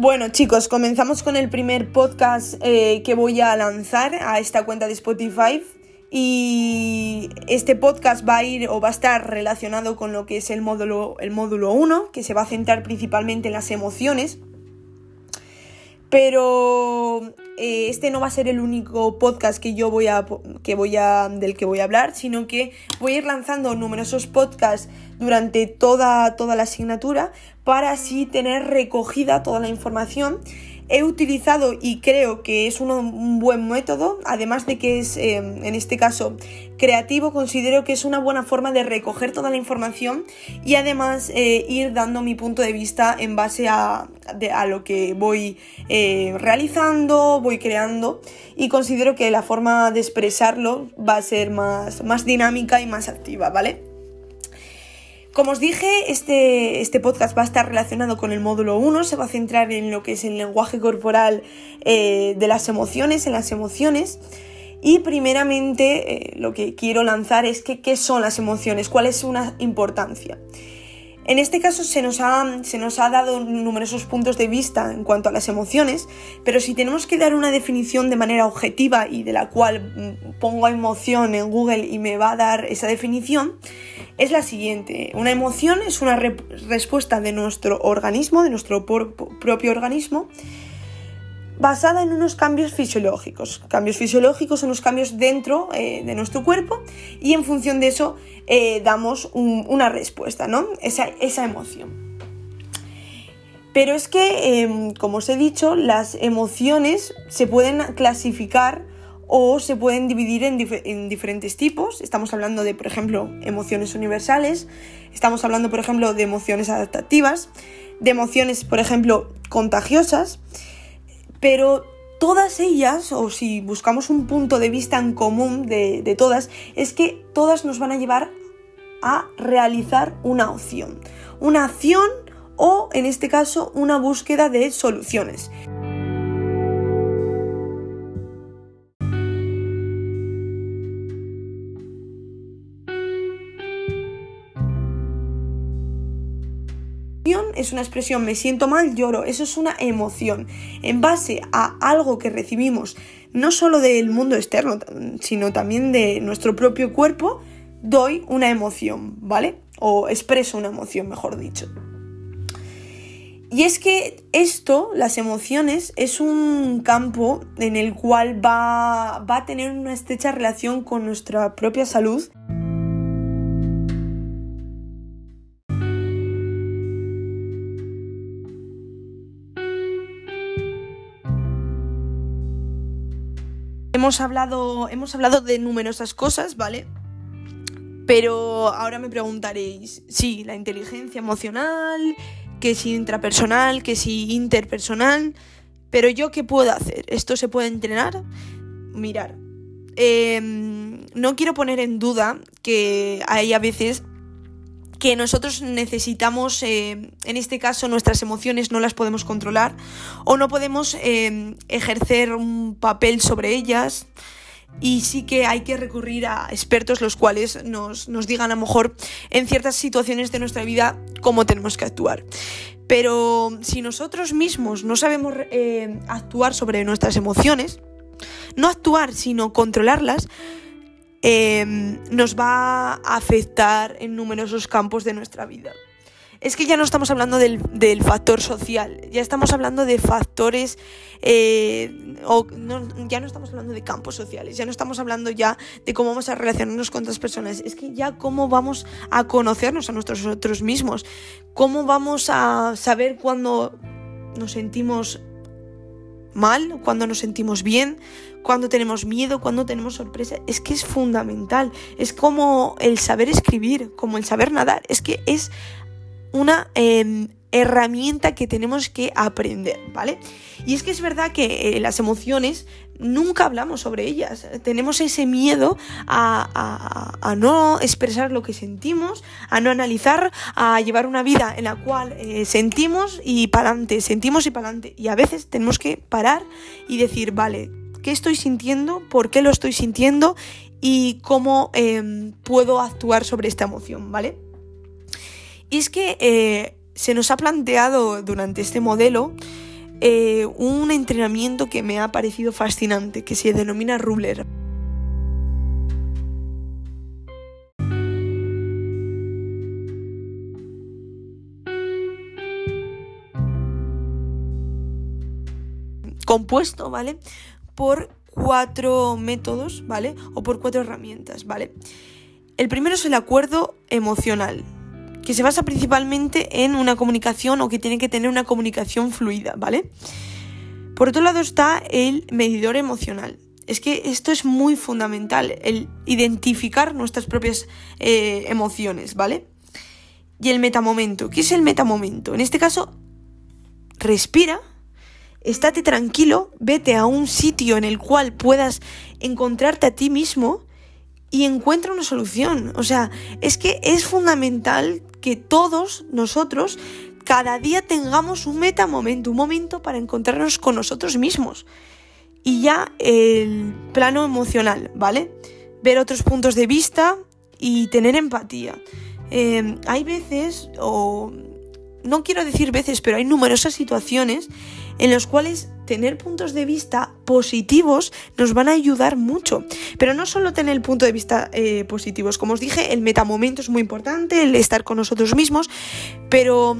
Bueno chicos, comenzamos con el primer podcast eh, que voy a lanzar a esta cuenta de Spotify y este podcast va a ir o va a estar relacionado con lo que es el módulo, el módulo 1, que se va a centrar principalmente en las emociones. Pero eh, este no va a ser el único podcast que yo voy a, que voy a, del que voy a hablar, sino que voy a ir lanzando numerosos podcasts durante toda, toda la asignatura para así tener recogida toda la información. He utilizado y creo que es un, buen método, además de que es, eh, en este caso, creativo, considero que es una buena forma de recoger toda la información y además eh, ir dando mi punto de vista en base a, lo que voy eh, realizando, voy creando y considero que la forma de expresarlo va a ser más dinámica y más activa, ¿vale? Como os dije, este, este, podcast va a estar relacionado con el módulo 1, se va a centrar en lo que es el lenguaje corporal eh, de las emociones, en las emociones. Y primeramente eh, lo que quiero lanzar es que, qué son las emociones, cuál es su importancia. En este caso se nos, ha, se nos, ha, dado numerosos puntos de vista en cuanto a las emociones, pero si tenemos que dar una definición de manera objetiva y de la cual mm, pongo emoción en Google y me va a dar esa definición, es la siguiente. Una emoción es una respuesta de nuestro organismo, de nuestro propio organismo, basada en unos cambios fisiológicos. Cambios fisiológicos son los cambios dentro eh, de nuestro cuerpo y en función de eso eh, damos una respuesta, ¿no? Esa, emoción. Pero es que, em, como os he dicho, las emociones se pueden clasificar o se pueden dividir en, diferentes tipos. Estamos hablando de, por ejemplo, emociones universales, estamos hablando, por ejemplo, de emociones adaptativas, de emociones, por ejemplo, contagiosas pero todas ellas, o si buscamos un punto de vista en común de, todas, es que todas nos van a llevar a realizar una opción. Una acción o, en este caso, una búsqueda de soluciones. Es una expresión, me siento mal, lloro, eso es una emoción. En base a algo que recibimos, no solo del mundo externo, sino también de nuestro propio cuerpo, doy una emoción, ¿vale? O expreso una emoción, mejor dicho. Y es que esto, las emociones, es un campo en el cual va, va a tener una estrecha relación con nuestra propia salud. Hemos hablado, hemos hablado de numerosas cosas, ¿vale? Pero ahora me preguntaréis, sí, la inteligencia emocional, que si intrapersonal, que si interpersonal, pero yo qué puedo hacer? ¿Esto se puede entrenar? Mirar, em, no quiero poner en duda que hay a veces que nosotros necesitamos, eh, en este caso nuestras emociones no las podemos controlar o no podemos eh, ejercer un papel sobre ellas y sí que hay que recurrir a expertos los cuales nos, digan a lo mejor en ciertas situaciones de nuestra vida cómo tenemos que actuar. Pero si nosotros mismos no sabemos eh, actuar sobre nuestras emociones, no actuar, sino controlarlas, Em, nos va a afectar en numerosos campos de nuestra vida. Es que ya no estamos hablando del, factor social, ya estamos hablando de factores, eh, o ya no estamos hablando de campos sociales, ya no estamos hablando ya de cómo vamos a relacionarnos con otras personas, es que ya cómo vamos a conocernos a nosotros mismos, cómo vamos a saber cuándo nos sentimos mal, cuando nos sentimos bien, cuando tenemos miedo, cuando tenemos sorpresa. Es que es fundamental. Es como el saber escribir, como el saber nadar. Es que es una em, herramienta que tenemos que aprender, ¿vale? Y es que es verdad que eh, las emociones nunca hablamos sobre ellas. Tenemos ese miedo a, no expresar lo que sentimos, a no analizar, a llevar una vida en la cual eh, sentimos y para adelante, sentimos y para adelante. Y a veces tenemos que parar y decir, vale, ¿qué estoy sintiendo? ¿Por qué lo estoy sintiendo? Y cómo em, puedo actuar sobre esta emoción, ¿vale? Y es que eh, se nos ha planteado durante este modelo eh, un entrenamiento que me ha parecido fascinante, que se denomina Ruler. compuesto, ¿vale? Por cuatro métodos, ¿vale? O por cuatro herramientas, ¿vale? El primero es el acuerdo emocional, que se basa principalmente en una comunicación o que tiene que tener una comunicación fluida, ¿vale? Por otro lado está el medidor emocional. Es que esto es muy fundamental, el identificar nuestras propias eh, emociones, ¿vale? Y el metamomento. ¿Qué es el metamomento? En este caso, respira estate tranquilo, vete a un sitio en el cual puedas encontrarte a ti mismo y encuentra una solución. O sea, es que es fundamental que todos nosotros cada día tengamos un metamomento, un momento para encontrarnos con nosotros mismos. Y ya el plano emocional, ¿vale? Ver otros puntos de vista y tener empatía. Eh, hay veces, o no quiero decir veces, pero hay numerosas situaciones en las cuales tener puntos de vista positivos nos van a ayudar mucho. Pero no solo tener el punto de vista eh, positivos, como os dije, el metamomento es muy importante, el estar con nosotros mismos, pero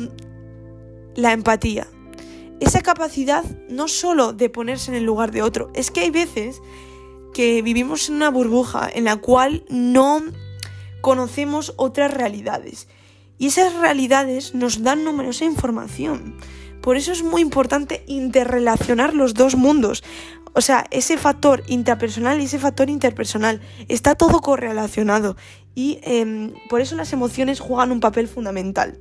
la empatía, esa capacidad no solo de ponerse en el lugar de otro, es que hay veces que vivimos en una burbuja en la cual no conocemos otras realidades y esas realidades nos dan numerosa información. Por eso es muy importante interrelacionar los dos mundos. O sea, ese factor intrapersonal y ese factor interpersonal. Está todo correlacionado. Y em, por eso las emociones juegan un papel fundamental.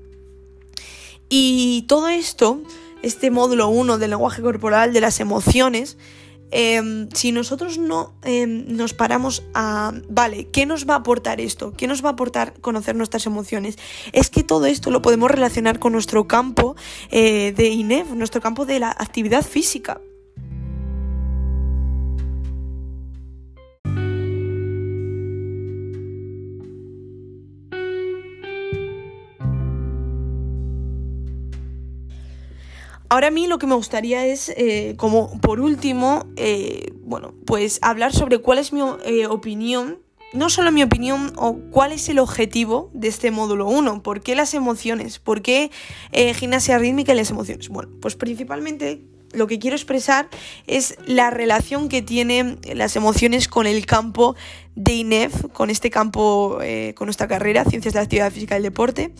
Y todo esto, este módulo 1 del lenguaje corporal de las emociones, Em, si nosotros no em, nos paramos a, vale, ¿qué nos va a aportar esto? ¿Qué nos va a aportar conocer nuestras emociones? Es que todo esto lo podemos relacionar con nuestro campo eh, de INEF, nuestro campo de la actividad física. Ahora a mí lo que me gustaría es, eh, como por último, eh, bueno, pues hablar sobre cuál es mi eh, opinión, no solo mi opinión, o cuál es el objetivo de este módulo 1, por qué las emociones, por qué gimnasia rítmica y las emociones. Bueno, pues principalmente lo que quiero expresar es la relación que tienen las emociones con el campo de INEF, con este campo, con nuestra carrera, Ciencias de la Actividad Física y el Deporte.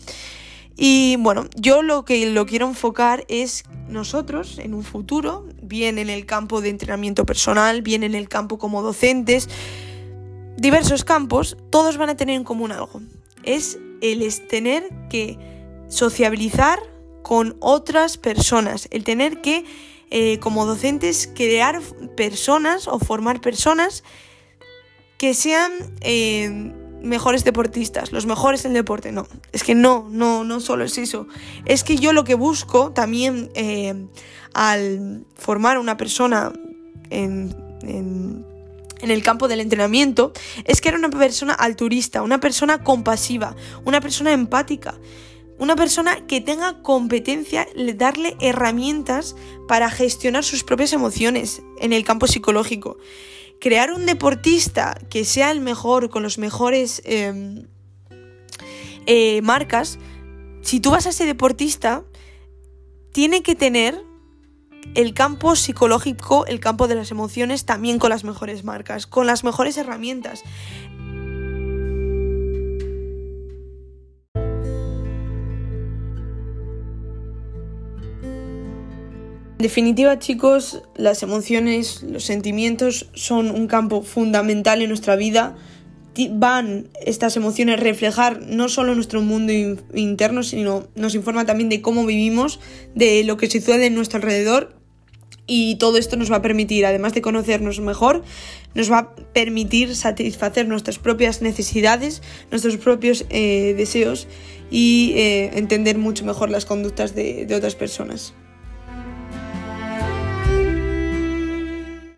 Y bueno, yo lo que lo quiero enfocar es nosotros en un futuro, bien en el campo de entrenamiento personal, bien en el campo como docentes, diversos campos, todos van a tener en común algo. Es el tener que sociabilizar con otras personas, el tener que, eh, como docentes, crear personas o formar personas que sean eh, mejores deportistas, los mejores en deporte, no, es que no, no, no solo es eso, es que yo lo que busco también eh, al formar una persona en, en, en, el campo del entrenamiento es que era una persona altruista, una persona compasiva, una persona empática. Una persona que tenga competencia, darle herramientas para gestionar sus propias emociones en el campo psicológico crear un deportista que sea el mejor, con los mejores em, eh, marcas, si tú vas a ese deportista, tiene que tener el campo psicológico, el campo de las emociones, también con las mejores marcas, con las mejores herramientas. En definitiva, chicos, las emociones, los sentimientos son un campo fundamental en nuestra vida. Van estas emociones a reflejar no solo nuestro mundo interno, sino nos informan también de cómo vivimos, de lo que sucede en nuestro alrededor. Y todo esto nos va a permitir, además de conocernos mejor, nos va a permitir satisfacer nuestras propias necesidades, nuestros propios eh, deseos y eh, entender mucho mejor las conductas de otras personas.